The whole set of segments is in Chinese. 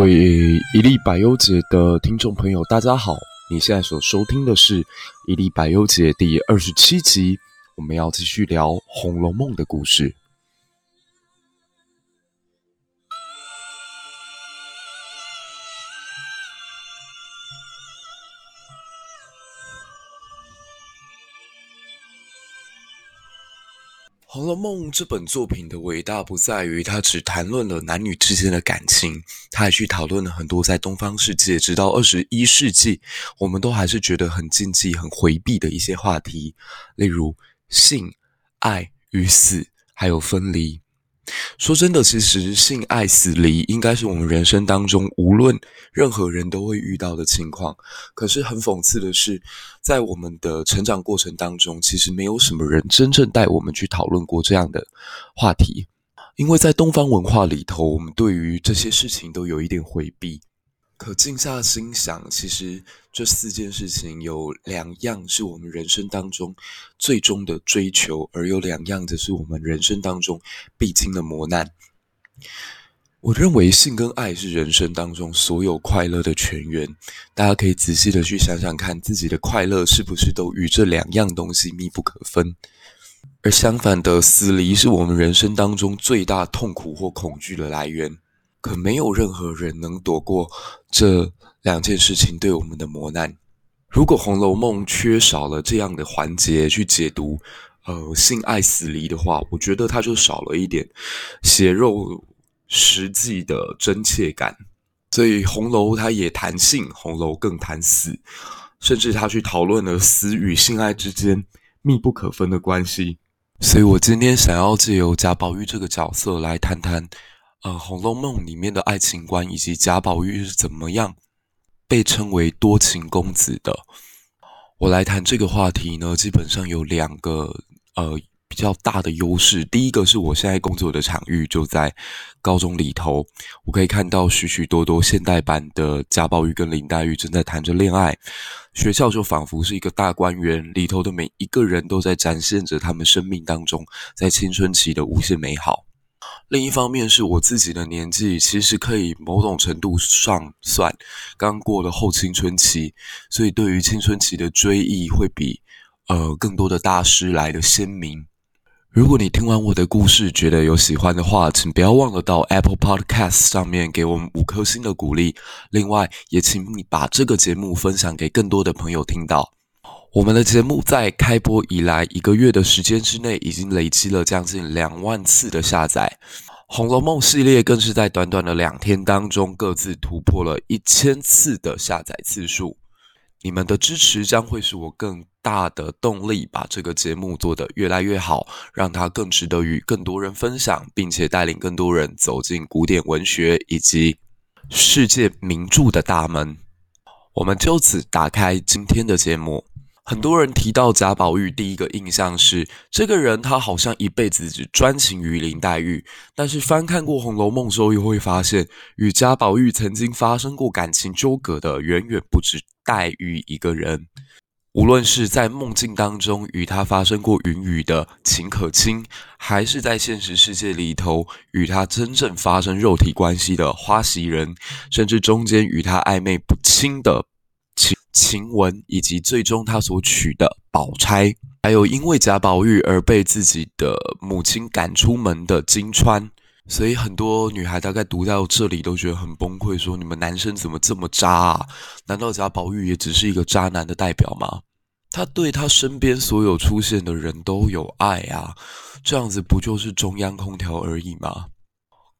各位一粒百优节的听众朋友，大家好！你现在所收听的是一粒百优节第二十七集，我们要继续聊《红楼梦》的故事。《红楼梦》这本作品的伟大不在于它只谈论了男女之间的感情，它还去讨论了很多在东方世界直到二十一世纪，我们都还是觉得很禁忌、很回避的一些话题，例如性、爱与死，还有分离。说真的，其实性爱死离应该是我们人生当中无论任何人都会遇到的情况。可是很讽刺的是，在我们的成长过程当中，其实没有什么人真正带我们去讨论过这样的话题，因为在东方文化里头，我们对于这些事情都有一点回避。可静下心想，其实这四件事情有两样是我们人生当中最终的追求，而有两样则是我们人生当中必经的磨难。我认为性跟爱是人生当中所有快乐的泉源。大家可以仔细的去想想看，自己的快乐是不是都与这两样东西密不可分？而相反的，死离是我们人生当中最大痛苦或恐惧的来源。可没有任何人能躲过这两件事情对我们的磨难。如果《红楼梦》缺少了这样的环节去解读，呃，性爱死离的话，我觉得它就少了一点血肉实际的真切感。所以，《红楼》它也谈性，《红楼》更谈死，甚至他去讨论了死与性爱之间密不可分的关系。所以我今天想要借由贾宝玉这个角色来谈谈。呃，《红楼梦》里面的爱情观以及贾宝玉是怎么样被称为多情公子的？我来谈这个话题呢，基本上有两个呃比较大的优势。第一个是我现在工作的场域就在高中里头，我可以看到许许多多现代版的贾宝玉跟林黛玉正在谈着恋爱，学校就仿佛是一个大观园，里头的每一个人都在展现着他们生命当中在青春期的无限美好。另一方面是我自己的年纪，其实可以某种程度上算刚过了后青春期，所以对于青春期的追忆会比呃更多的大师来的鲜明。如果你听完我的故事觉得有喜欢的话，请不要忘了到 Apple Podcast 上面给我们五颗星的鼓励。另外，也请你把这个节目分享给更多的朋友听到。我们的节目在开播以来一个月的时间之内，已经累积了将近两万次的下载，《红楼梦》系列更是在短短的两天当中，各自突破了一千次的下载次数。你们的支持将会是我更大的动力，把这个节目做得越来越好，让它更值得与更多人分享，并且带领更多人走进古典文学以及世界名著的大门。我们就此打开今天的节目。很多人提到贾宝玉，第一个印象是这个人，他好像一辈子只专情于林黛玉。但是翻看过《红楼梦》之后，又会发现，与贾宝玉曾经发生过感情纠葛的，远远不止黛玉一个人。无论是在梦境当中与他发生过云雨的秦可卿，还是在现实世界里头与他真正发生肉体关系的花袭人，甚至中间与他暧昧不清的。晴雯，以及最终他所娶的宝钗，还有因为贾宝玉而被自己的母亲赶出门的金釧，所以很多女孩大概读到这里都觉得很崩溃，说你们男生怎么这么渣啊？难道贾宝玉也只是一个渣男的代表吗？他对他身边所有出现的人都有爱啊，这样子不就是中央空调而已吗？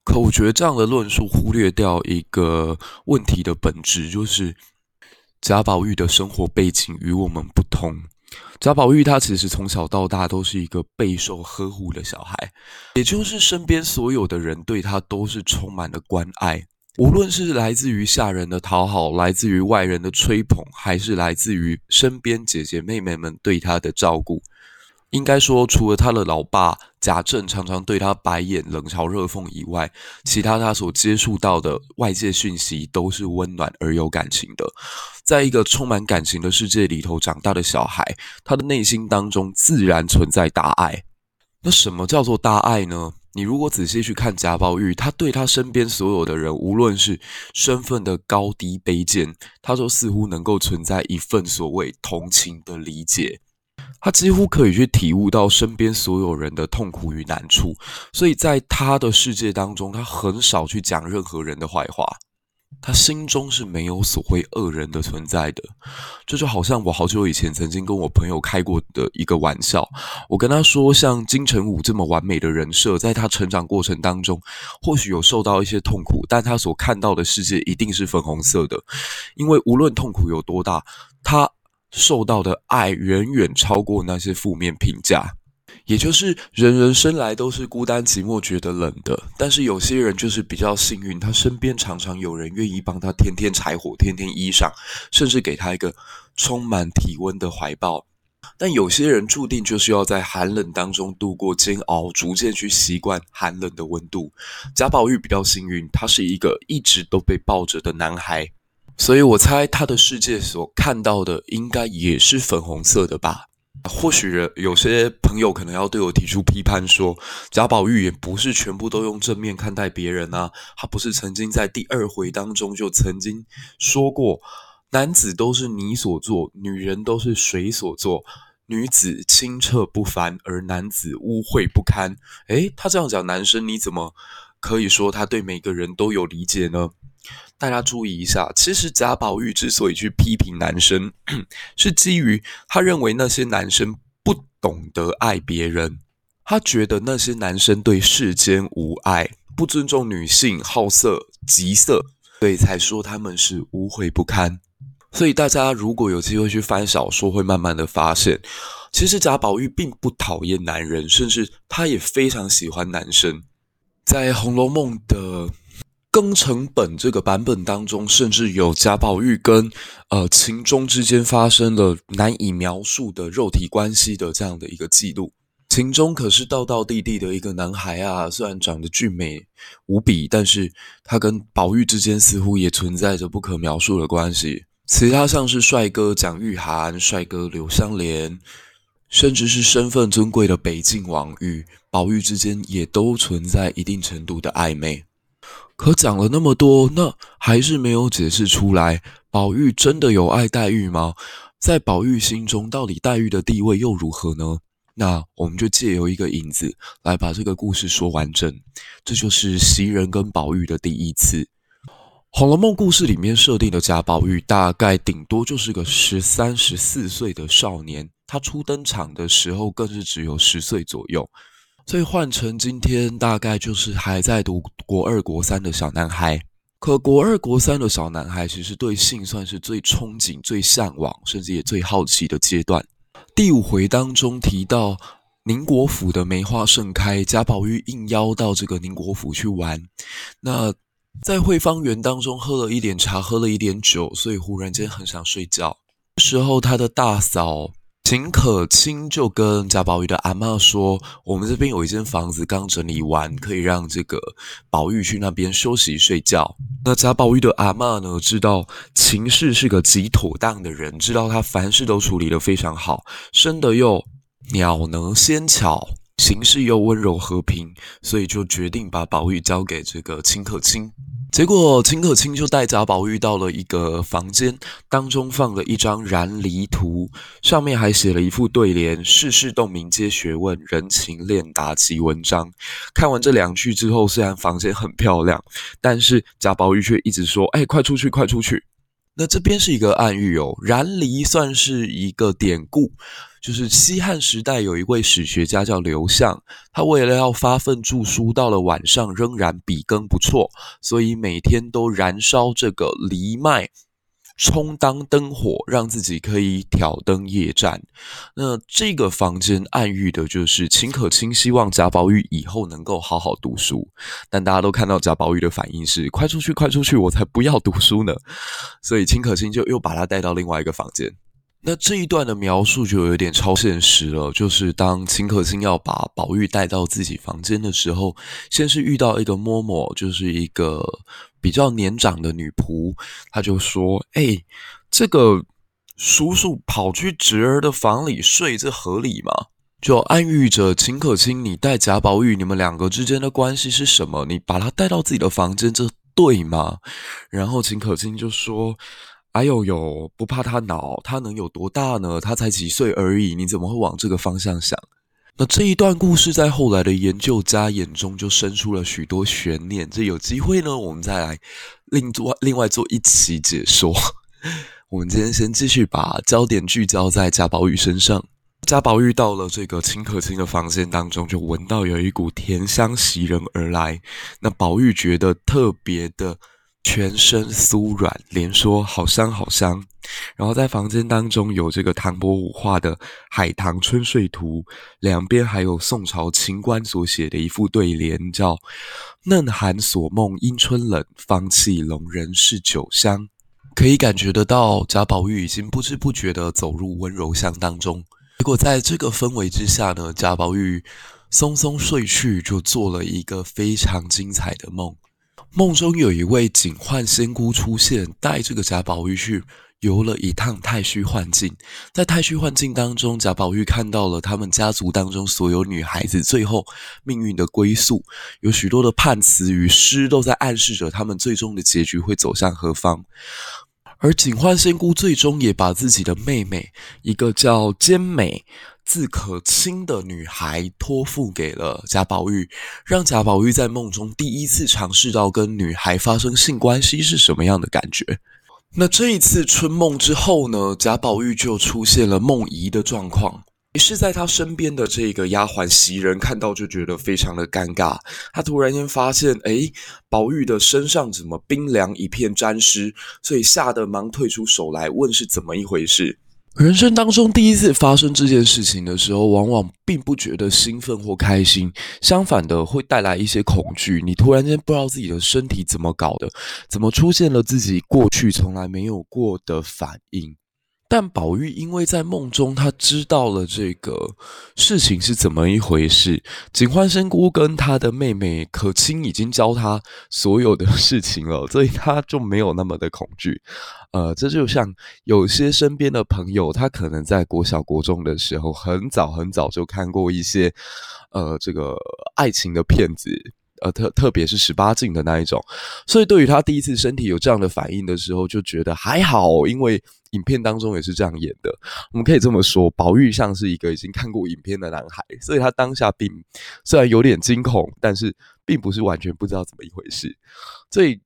可我觉得这样的论述忽略掉一个问题的本质，就是。贾宝玉的生活背景与我们不同。贾宝玉他其实从小到大都是一个备受呵护的小孩，也就是身边所有的人对他都是充满了关爱，无论是来自于下人的讨好，来自于外人的吹捧，还是来自于身边姐姐妹妹们对他的照顾。应该说，除了他的老爸贾政常常对他白眼、冷嘲热讽以外，其他他所接触到的外界讯息都是温暖而有感情的。在一个充满感情的世界里头长大的小孩，他的内心当中自然存在大爱。那什么叫做大爱呢？你如果仔细去看贾宝玉，他对他身边所有的人，无论是身份的高低卑贱，他都似乎能够存在一份所谓同情的理解。他几乎可以去体悟到身边所有人的痛苦与难处，所以在他的世界当中，他很少去讲任何人的坏话。他心中是没有所谓恶人的存在的。这就好像我好久以前曾经跟我朋友开过的一个玩笑，我跟他说，像金城武这么完美的人设，在他成长过程当中，或许有受到一些痛苦，但他所看到的世界一定是粉红色的，因为无论痛苦有多大，他。受到的爱远远超过那些负面评价，也就是人人生来都是孤单寂寞觉得冷的，但是有些人就是比较幸运，他身边常常有人愿意帮他添添柴火、添添衣裳，甚至给他一个充满体温的怀抱。但有些人注定就是要在寒冷当中度过煎熬，逐渐去习惯寒冷的温度。贾宝玉比较幸运，他是一个一直都被抱着的男孩。所以我猜他的世界所看到的应该也是粉红色的吧？或许有些朋友可能要对我提出批判说，贾宝玉也不是全部都用正面看待别人啊。他不是曾经在第二回当中就曾经说过，男子都是泥所做，女人都是水所做，女子清澈不凡，而男子污秽不堪。诶，他这样讲男生，你怎么可以说他对每个人都有理解呢？大家注意一下，其实贾宝玉之所以去批评男生，是基于他认为那些男生不懂得爱别人，他觉得那些男生对世间无爱，不尊重女性，好色极色，所以才说他们是污秽不堪。所以大家如果有机会去翻小说，会慢慢的发现，其实贾宝玉并不讨厌男人，甚至他也非常喜欢男生。在《红楼梦》的。庚辰本这个版本当中，甚至有贾宝玉跟呃秦钟之间发生了难以描述的肉体关系的这样的一个记录。秦钟可是道道地地的一个男孩啊，虽然长得俊美无比，但是他跟宝玉之间似乎也存在着不可描述的关系。其他像是帅哥蒋玉菡、帅哥柳湘莲，甚至是身份尊贵的北静王与宝玉之间，也都存在一定程度的暧昧。可讲了那么多，那还是没有解释出来，宝玉真的有爱黛玉吗？在宝玉心中，到底黛玉的地位又如何呢？那我们就借由一个引子来把这个故事说完整。这就是袭人跟宝玉的第一次。《红楼梦》故事里面设定的贾宝玉，大概顶多就是个十三、十四岁的少年，他初登场的时候更是只有十岁左右。所以换成今天，大概就是还在读国二、国三的小男孩。可国二、国三的小男孩，其实对性算是最憧憬、最向往，甚至也最好奇的阶段。第五回当中提到宁国府的梅花盛开，贾宝玉应邀到这个宁国府去玩。那在惠芳园当中喝了一点茶，喝了一点酒，所以忽然间很想睡觉。时候他的大嫂。秦可卿就跟贾宝玉的阿嬷说：“我们这边有一间房子刚整理完，可以让这个宝玉去那边休息睡觉。”那贾宝玉的阿嬷呢，知道秦氏是个极妥当的人，知道他凡事都处理得非常好，生得又鸟能仙巧，行事又温柔和平，所以就决定把宝玉交给这个秦可卿。结果秦可卿就带贾宝玉到了一个房间，当中放了一张燃离图，上面还写了一副对联：“世事洞明皆学问，人情练达即文章。”看完这两句之后，虽然房间很漂亮，但是贾宝玉却一直说：“哎，快出去，快出去！”那这边是一个暗喻哦，燃离算是一个典故。就是西汉时代有一位史学家叫刘向，他为了要发奋著书，到了晚上仍然笔耕不辍，所以每天都燃烧这个藜麦，充当灯火，让自己可以挑灯夜战。那这个房间暗喻的就是秦可卿希望贾宝玉以后能够好好读书，但大家都看到贾宝玉的反应是快出去，快出去，我才不要读书呢。所以秦可卿就又把他带到另外一个房间。那这一段的描述就有点超现实了，就是当秦可卿要把宝玉带到自己房间的时候，先是遇到一个嬷嬷，就是一个比较年长的女仆，她就说：“哎，这个叔叔跑去侄儿的房里睡，这合理吗？”就暗喻着秦可卿，你带贾宝玉，你们两个之间的关系是什么？你把他带到自己的房间，这对吗？然后秦可卿就说：“哎呦呦，不怕他恼，他能有多大呢？他才几岁而已，你怎么会往这个方向想？”那这一段故事在后来的研究家眼中就生出了许多悬念。这有机会呢，我们再来另做另外做一期解说。我们今天先继续把焦点聚焦在贾宝玉身上。贾宝玉到了这个秦可卿的房间当中，就闻到有一股甜香袭人而来。那宝玉觉得特别的。全身酥软，连说好香好香。然后在房间当中有这个唐伯虎画的《海棠春睡图》，两边还有宋朝秦观所写的一副对联，叫“嫩寒锁梦因春冷，芳气笼人是酒香”。可以感觉得到，贾宝玉已经不知不觉地走入温柔乡当中。结果在这个氛围之下呢，贾宝玉松松睡去，就做了一个非常精彩的梦。梦中有一位警幻仙姑出现，带这个贾宝玉去游了一趟太虚幻境。在太虚幻境当中，贾宝玉看到了他们家族当中所有女孩子最后命运的归宿，有许多的判词与诗都在暗示着他们最终的结局会走向何方。而警幻仙姑最终也把自己的妹妹，一个叫兼美。字可卿的女孩托付给了贾宝玉，让贾宝玉在梦中第一次尝试到跟女孩发生性关系是什么样的感觉。那这一次春梦之后呢，贾宝玉就出现了梦遗的状况。于是在他身边的这个丫鬟袭人看到就觉得非常的尴尬，他突然间发现，诶，宝玉的身上怎么冰凉一片沾湿，所以吓得忙退出手来问是怎么一回事。人生当中第一次发生这件事情的时候，往往并不觉得兴奋或开心，相反的会带来一些恐惧。你突然间不知道自己的身体怎么搞的，怎么出现了自己过去从来没有过的反应。但宝玉因为在梦中，他知道了这个事情是怎么一回事。警幻仙姑跟他的妹妹可卿已经教他所有的事情了，所以他就没有那么的恐惧。呃，这就像有些身边的朋友，他可能在国小、国中的时候，很早很早就看过一些呃这个爱情的片子。呃，特特别是十八禁的那一种，所以对于他第一次身体有这样的反应的时候，就觉得还好，因为影片当中也是这样演的。我们可以这么说，宝玉像是一个已经看过影片的男孩，所以他当下并虽然有点惊恐，但是并不是完全不知道怎么一回事。最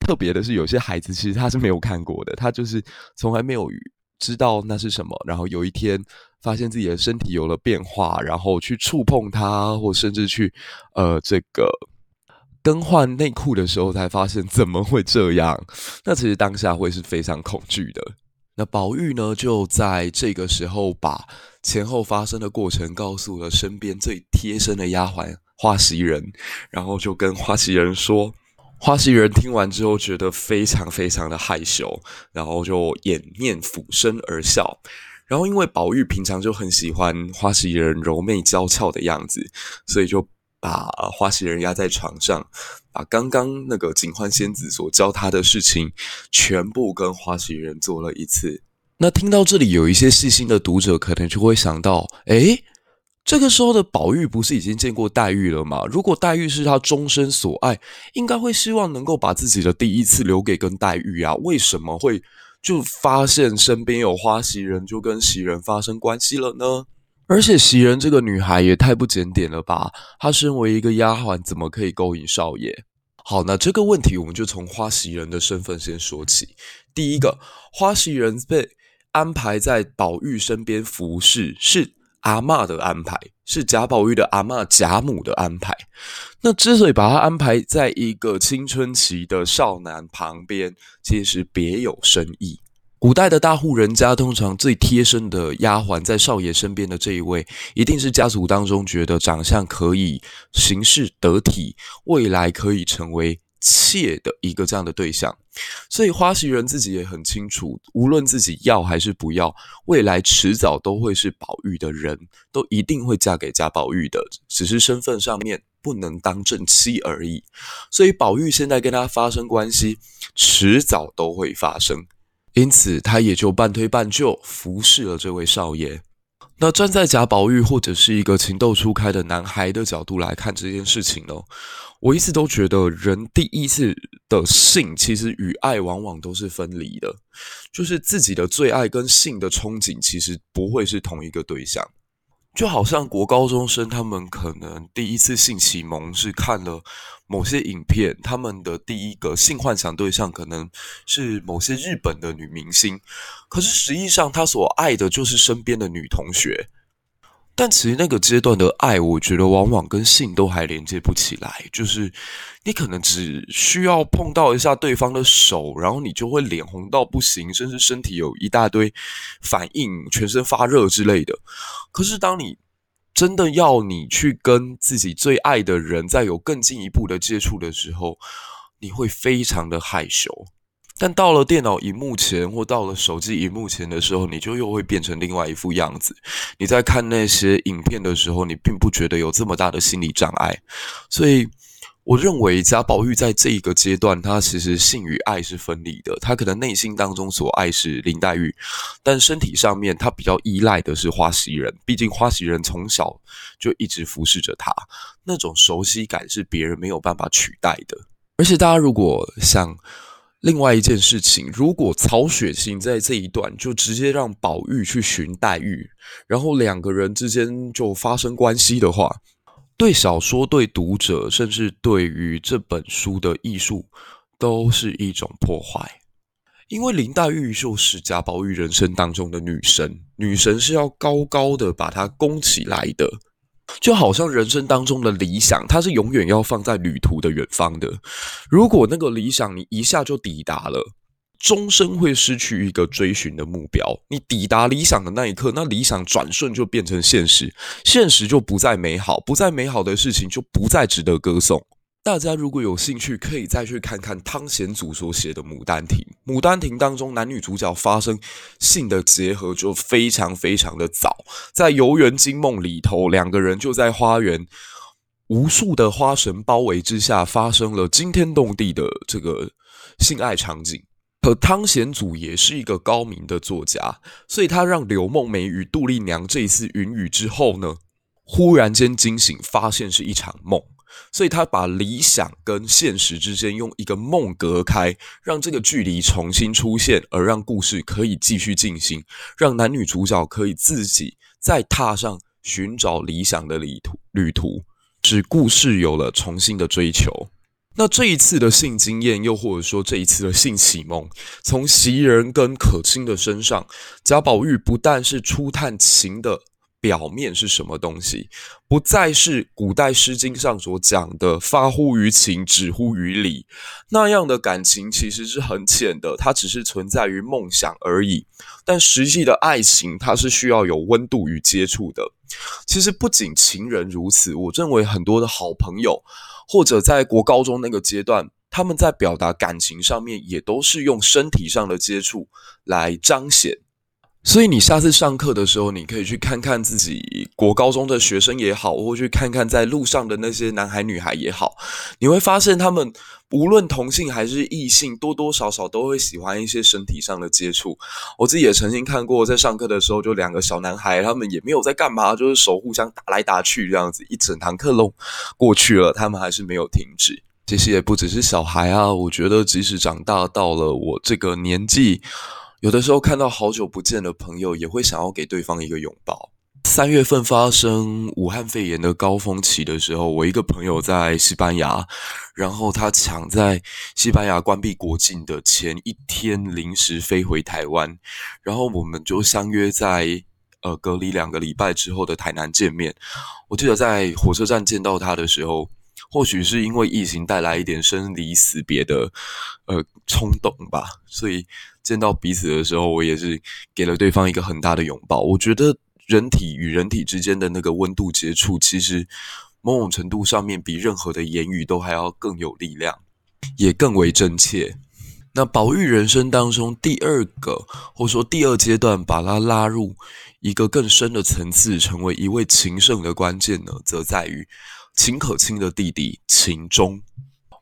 特别的是，有些孩子其实他是没有看过的，他就是从来没有知道那是什么，然后有一天。发现自己的身体有了变化，然后去触碰它，或甚至去呃这个更换内裤的时候，才发现怎么会这样？那其实当下会是非常恐惧的。那宝玉呢，就在这个时候把前后发生的过程告诉了身边最贴身的丫鬟花袭人，然后就跟花袭人说。花袭人听完之后觉得非常非常的害羞，然后就掩面俯身而笑。然后，因为宝玉平常就很喜欢花袭人柔媚娇俏的样子，所以就把花袭人压在床上，把刚刚那个警幻仙子所教他的事情全部跟花袭人做了一次。那听到这里，有一些细心的读者可能就会想到：诶，这个时候的宝玉不是已经见过黛玉了吗？如果黛玉是他终身所爱，应该会希望能够把自己的第一次留给跟黛玉啊？为什么会？就发现身边有花袭人，就跟袭人发生关系了呢。而且袭人这个女孩也太不检点了吧？她身为一个丫鬟，怎么可以勾引少爷？好，那这个问题我们就从花袭人的身份先说起。第一个，花袭人被安排在宝玉身边服侍，是。阿嬷的安排是贾宝玉的阿嬷贾母的安排。那之所以把她安排在一个青春期的少男旁边，其实别有深意。古代的大户人家，通常最贴身的丫鬟在少爷身边的这一位，一定是家族当中觉得长相可以、行事得体，未来可以成为。妾的一个这样的对象，所以花袭人自己也很清楚，无论自己要还是不要，未来迟早都会是宝玉的人，都一定会嫁给贾宝玉的，只是身份上面不能当正妻而已。所以宝玉现在跟他发生关系，迟早都会发生，因此他也就半推半就服侍了这位少爷。那站在贾宝玉或者是一个情窦初开的男孩的角度来看这件事情呢，我一直都觉得人第一次的性其实与爱往往都是分离的，就是自己的最爱跟性的憧憬其实不会是同一个对象。就好像国高中生，他们可能第一次性启蒙是看了某些影片，他们的第一个性幻想对象可能是某些日本的女明星，可是实际上他所爱的就是身边的女同学。但其实那个阶段的爱，我觉得往往跟性都还连接不起来。就是你可能只需要碰到一下对方的手，然后你就会脸红到不行，甚至身体有一大堆反应，全身发热之类的。可是当你真的要你去跟自己最爱的人再有更进一步的接触的时候，你会非常的害羞。但到了电脑荧幕前，或到了手机荧幕前的时候，你就又会变成另外一副样子。你在看那些影片的时候，你并不觉得有这么大的心理障碍。所以，我认为贾宝玉在这一个阶段，他其实性与爱是分离的。他可能内心当中所爱是林黛玉，但身体上面他比较依赖的是花袭人。毕竟花袭人从小就一直服侍着他，那种熟悉感是别人没有办法取代的。而且，大家如果想。另外一件事情，如果曹雪芹在这一段就直接让宝玉去寻黛玉，然后两个人之间就发生关系的话，对小说、对读者，甚至对于这本书的艺术，都是一种破坏。因为林黛玉就是贾宝玉人生当中的女神，女神是要高高的把她供起来的。就好像人生当中的理想，它是永远要放在旅途的远方的。如果那个理想你一下就抵达了，终身会失去一个追寻的目标。你抵达理想的那一刻，那理想转瞬就变成现实，现实就不再美好，不再美好的事情就不再值得歌颂。大家如果有兴趣，可以再去看看汤显祖所写的《牡丹亭》。《牡丹亭》当中男女主角发生性的结合就非常非常的早，在游园惊梦里头，两个人就在花园无数的花神包围之下，发生了惊天动地的这个性爱场景。可汤显祖也是一个高明的作家，所以他让柳梦梅与杜丽娘这一次云雨之后呢，忽然间惊醒，发现是一场梦。所以他把理想跟现实之间用一个梦隔开，让这个距离重新出现，而让故事可以继续进行，让男女主角可以自己再踏上寻找理想的旅途。旅途使故事有了重新的追求。那这一次的性经验，又或者说这一次的性启蒙，从袭人跟可卿的身上，贾宝玉不但是初探情的。表面是什么东西？不再是古代《诗经》上所讲的“发乎于情，止乎于礼”那样的感情，其实是很浅的，它只是存在于梦想而已。但实际的爱情，它是需要有温度与接触的。其实不仅情人如此，我认为很多的好朋友，或者在国高中那个阶段，他们在表达感情上面，也都是用身体上的接触来彰显。所以你下次上课的时候，你可以去看看自己国高中的学生也好，或去看看在路上的那些男孩女孩也好，你会发现他们无论同性还是异性，多多少少都会喜欢一些身体上的接触。我自己也曾经看过，在上课的时候，就两个小男孩，他们也没有在干嘛，就是手互相打来打去这样子，一整堂课都过去了，他们还是没有停止。其实也不只是小孩啊，我觉得即使长大到了我这个年纪。有的时候看到好久不见的朋友，也会想要给对方一个拥抱。三月份发生武汉肺炎的高峰期的时候，我一个朋友在西班牙，然后他抢在西班牙关闭国境的前一天临时飞回台湾，然后我们就相约在呃隔离两个礼拜之后的台南见面。我记得在火车站见到他的时候，或许是因为疫情带来一点生离死别的呃冲动吧，所以。见到彼此的时候，我也是给了对方一个很大的拥抱。我觉得人体与人体之间的那个温度接触，其实某种程度上面比任何的言语都还要更有力量，也更为真切。那宝玉人生当中第二个，或者说第二阶段，把他拉入一个更深的层次，成为一位情圣的关键呢，则在于秦可卿的弟弟秦钟。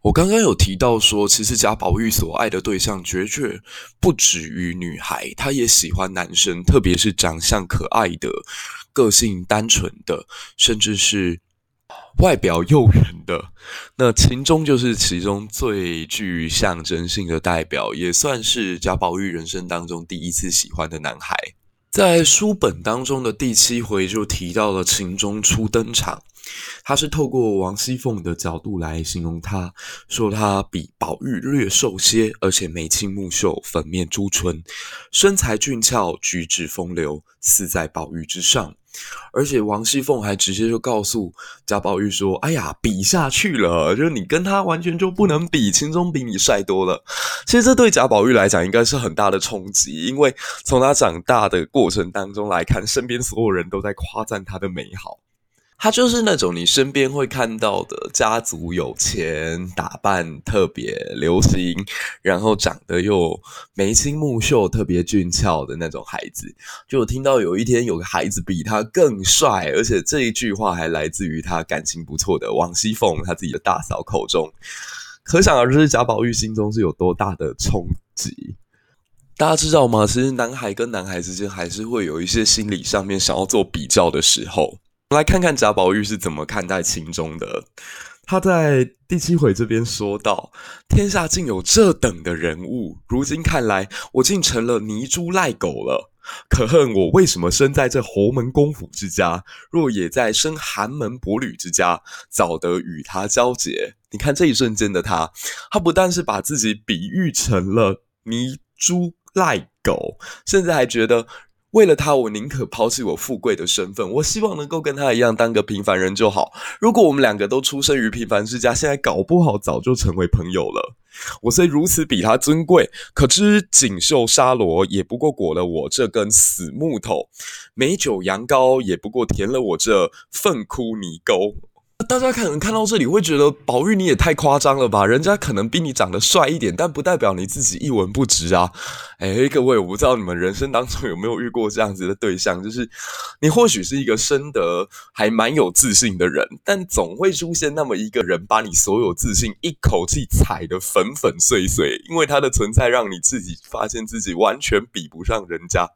我刚刚有提到说，其实贾宝玉所爱的对象绝绝不止于女孩，他也喜欢男生，特别是长相可爱的、个性单纯的，甚至是外表诱人的。那秦钟就是其中最具象征性的代表，也算是贾宝玉人生当中第一次喜欢的男孩。在书本当中的第七回就提到了秦钟初登场。他是透过王熙凤的角度来形容他，说他比宝玉略瘦些，而且眉清目秀，粉面朱唇，身材俊俏，举止风流，似在宝玉之上。而且王熙凤还直接就告诉贾宝玉说：“哎呀，比下去了，就是你跟他完全就不能比，秦钟比你帅多了。”其实这对贾宝玉来讲应该是很大的冲击，因为从他长大的过程当中来看，身边所有人都在夸赞他的美好。他就是那种你身边会看到的家族有钱、打扮特别流行，然后长得又眉清目秀、特别俊俏的那种孩子。就我听到有一天有个孩子比他更帅，而且这一句话还来自于他感情不错的王熙凤，他自己的大嫂口中。可想而知，贾宝玉心中是有多大的冲击。大家知道吗？其实男孩跟男孩之间还是会有一些心理上面想要做比较的时候。来看看贾宝玉是怎么看待秦钟的。他在第七回这边说道：“天下竟有这等的人物，如今看来，我竟成了泥猪赖狗了。可恨我为什么生在这侯门公府之家？若也在生寒门薄庐之家，早得与他交结。你看这一瞬间的他，他不但是把自己比喻成了泥猪赖狗，甚至还觉得。”为了他，我宁可抛弃我富贵的身份。我希望能够跟他一样当个平凡人就好。如果我们两个都出生于平凡之家，现在搞不好早就成为朋友了。我虽如此比他尊贵，可知锦绣纱罗也不过裹了我这根死木头，美酒羊羔也不过填了我这粪窟泥沟。大家可能看到这里会觉得宝玉你也太夸张了吧？人家可能比你长得帅一点，但不代表你自己一文不值啊！诶，各位，我不知道你们人生当中有没有遇过这样子的对象，就是你或许是一个生得还蛮有自信的人，但总会出现那么一个人，把你所有自信一口气踩得粉粉碎碎，因为他的存在让你自己发现自己完全比不上人家。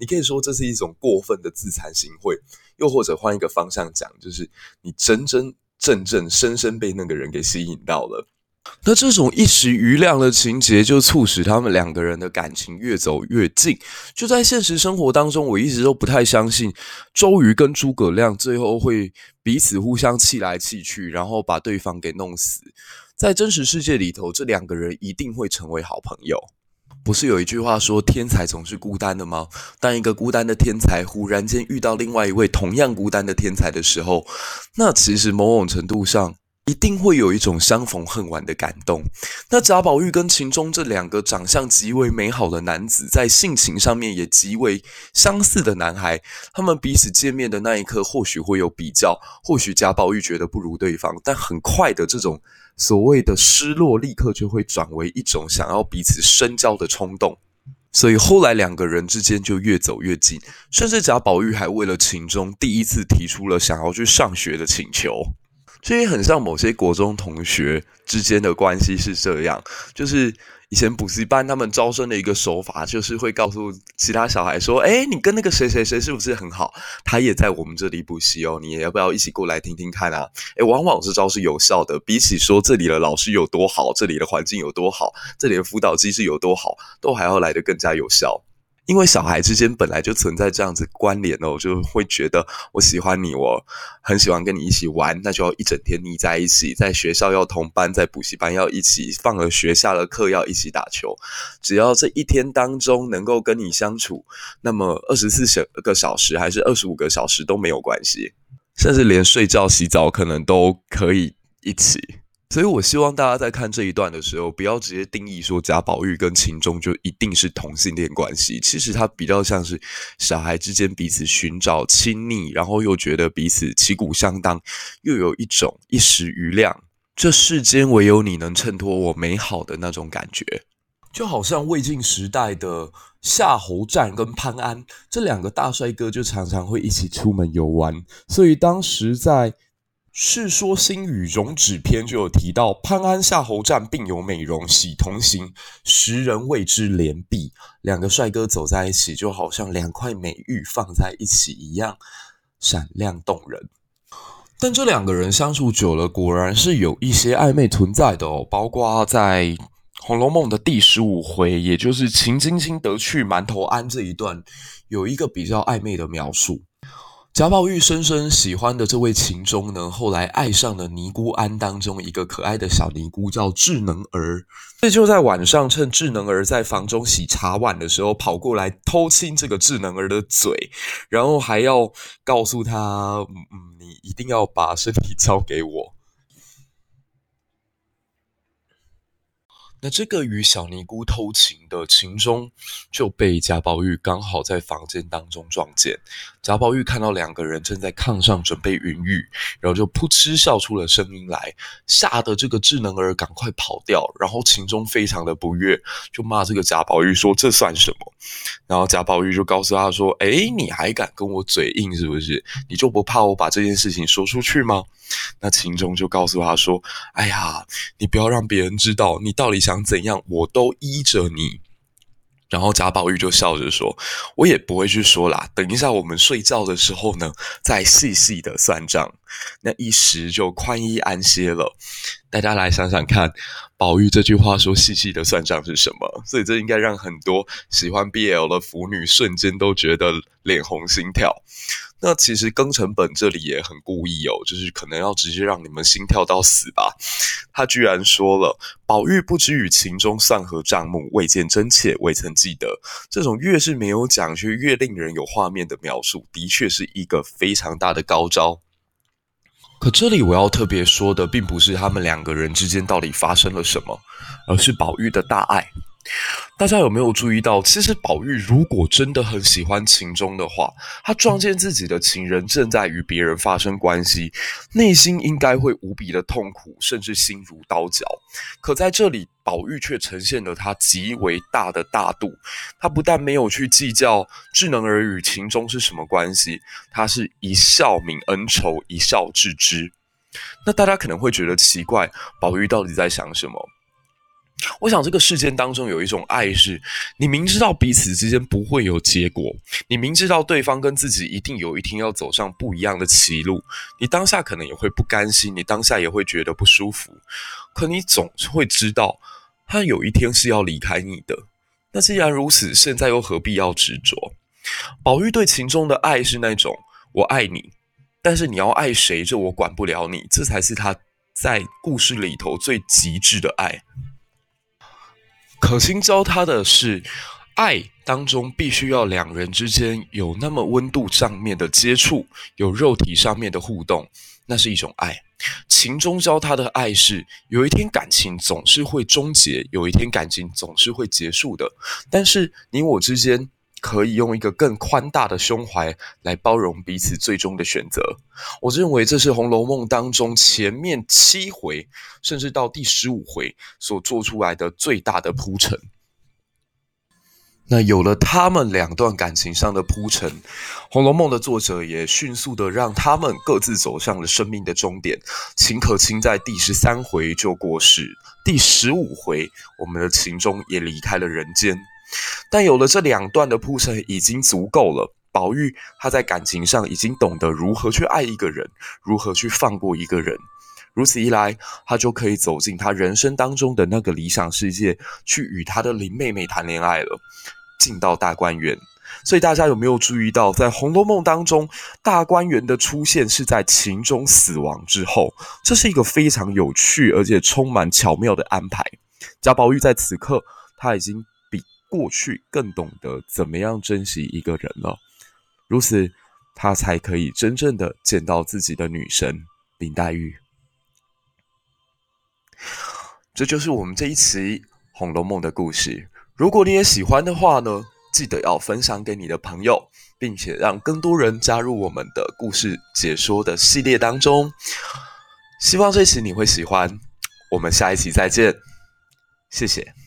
你可以说这是一种过分的自惭形秽。又或者换一个方向讲，就是你真真正正、深深被那个人给吸引到了。那这种一时余亮的情节，就促使他们两个人的感情越走越近。就在现实生活当中，我一直都不太相信周瑜跟诸葛亮最后会彼此互相气来气去，然后把对方给弄死。在真实世界里头，这两个人一定会成为好朋友。不是有一句话说天才总是孤单的吗？当一个孤单的天才忽然间遇到另外一位同样孤单的天才的时候，那其实某种程度上一定会有一种相逢恨晚的感动。那贾宝玉跟秦钟这两个长相极为美好的男子，在性情上面也极为相似的男孩，他们彼此见面的那一刻，或许会有比较，或许贾宝玉觉得不如对方，但很快的这种。所谓的失落，立刻就会转为一种想要彼此深交的冲动，所以后来两个人之间就越走越近，甚至贾宝玉还为了秦钟第一次提出了想要去上学的请求，这也很像某些国中同学之间的关系是这样，就是。以前补习班他们招生的一个手法，就是会告诉其他小孩说：“哎，你跟那个谁谁谁是不是很好？他也在我们这里补习哦，你也要不要一起过来听听看啊？”哎，往往这招是有效的，比起说这里的老师有多好，这里的环境有多好，这里的辅导机制有多好，都还要来得更加有效。因为小孩之间本来就存在这样子关联哦，我就会觉得我喜欢你，我很喜欢跟你一起玩，那就要一整天腻在一起，在学校要同班，在补习班要一起，放了学下了课要一起打球。只要这一天当中能够跟你相处，那么二十四小个小时还是二十五个小时都没有关系，甚至连睡觉、洗澡可能都可以一起。所以，我希望大家在看这一段的时候，不要直接定义说贾宝玉跟秦钟就一定是同性恋关系。其实，他比较像是小孩之间彼此寻找亲昵，然后又觉得彼此旗鼓相当，又有一种一时瑜亮，这世间唯有你能衬托我美好的那种感觉。就好像魏晋时代的夏侯湛跟潘安这两个大帅哥，就常常会一起出门游玩。所以，当时在《世说新语·容止篇》就有提到，潘安夏侯湛并有美容，喜同行，时人谓之连璧。两个帅哥走在一起，就好像两块美玉放在一起一样，闪亮动人。但这两个人相处久了，果然是有一些暧昧存在的哦。包括在《红楼梦》的第十五回，也就是秦晶晶得去馒头庵这一段，有一个比较暧昧的描述。贾宝玉深深喜欢的这位秦钟呢，后来爱上了尼姑庵当中一个可爱的小尼姑，叫智能儿。所以就在晚上，趁智能儿在房中洗茶碗的时候，跑过来偷亲这个智能儿的嘴，然后还要告诉他：“嗯，你一定要把身体交给我。”那这个与小尼姑偷情的秦钟就被贾宝玉刚好在房间当中撞见。贾宝玉看到两个人正在炕上准备云雨，然后就扑哧笑出了声音来，吓得这个智能儿赶快跑掉。然后秦钟非常的不悦，就骂这个贾宝玉说：“这算什么？”然后贾宝玉就告诉他说：“诶，你还敢跟我嘴硬是不是？你就不怕我把这件事情说出去吗？”那秦钟就告诉他说：“哎呀，你不要让别人知道，你到底想怎样，我都依着你。”然后贾宝玉就笑着说：“我也不会去说啦，等一下我们睡觉的时候呢，再细细的算账。”那一时就宽衣安歇了。大家来想想看，宝玉这句话说“细细的算账”是什么？所以这应该让很多喜欢 BL 的腐女瞬间都觉得脸红心跳。那其实庚辰本这里也很故意哦，就是可能要直接让你们心跳到死吧。他居然说了：“宝玉不知与秦钟算何账目，未见真切，未曾记得。”这种越是没有讲，却越令人有画面的描述，的确是一个非常大的高招。可这里我要特别说的，并不是他们两个人之间到底发生了什么，而是宝玉的大爱。大家有没有注意到，其实宝玉如果真的很喜欢秦钟的话，他撞见自己的情人正在与别人发生关系，内心应该会无比的痛苦，甚至心如刀绞。可在这里，宝玉却呈现了他极为大的大度。他不但没有去计较智能儿与秦钟是什么关系，他是一笑泯恩仇，一笑置之。那大家可能会觉得奇怪，宝玉到底在想什么？我想，这个事件当中有一种爱，是你明知道彼此之间不会有结果，你明知道对方跟自己一定有一天要走上不一样的歧路，你当下可能也会不甘心，你当下也会觉得不舒服，可你总会知道，他有一天是要离开你的。那既然如此，现在又何必要执着？宝玉对秦钟的爱是那种我爱你，但是你要爱谁，这我管不了你，这才是他在故事里头最极致的爱。可心教他的是，爱当中必须要两人之间有那么温度上面的接触，有肉体上面的互动，那是一种爱。情中教他的爱是，有一天感情总是会终结，有一天感情总是会结束的，但是你我之间。可以用一个更宽大的胸怀来包容彼此最终的选择。我认为这是《红楼梦》当中前面七回，甚至到第十五回所做出来的最大的铺陈。那有了他们两段感情上的铺陈，《红楼梦》的作者也迅速的让他们各自走向了生命的终点。秦可卿在第十三回就过世，第十五回我们的秦钟也离开了人间。但有了这两段的铺陈已经足够了。宝玉他在感情上已经懂得如何去爱一个人，如何去放过一个人。如此一来，他就可以走进他人生当中的那个理想世界，去与他的林妹妹谈恋爱了，进到大观园。所以大家有没有注意到，在《红楼梦》当中，大观园的出现是在秦钟死亡之后，这是一个非常有趣而且充满巧妙的安排。贾宝玉在此刻他已经。过去更懂得怎么样珍惜一个人了，如此他才可以真正的见到自己的女神林黛玉。这就是我们这一期《红楼梦》的故事。如果你也喜欢的话呢，记得要分享给你的朋友，并且让更多人加入我们的故事解说的系列当中。希望这期你会喜欢。我们下一期再见，谢谢。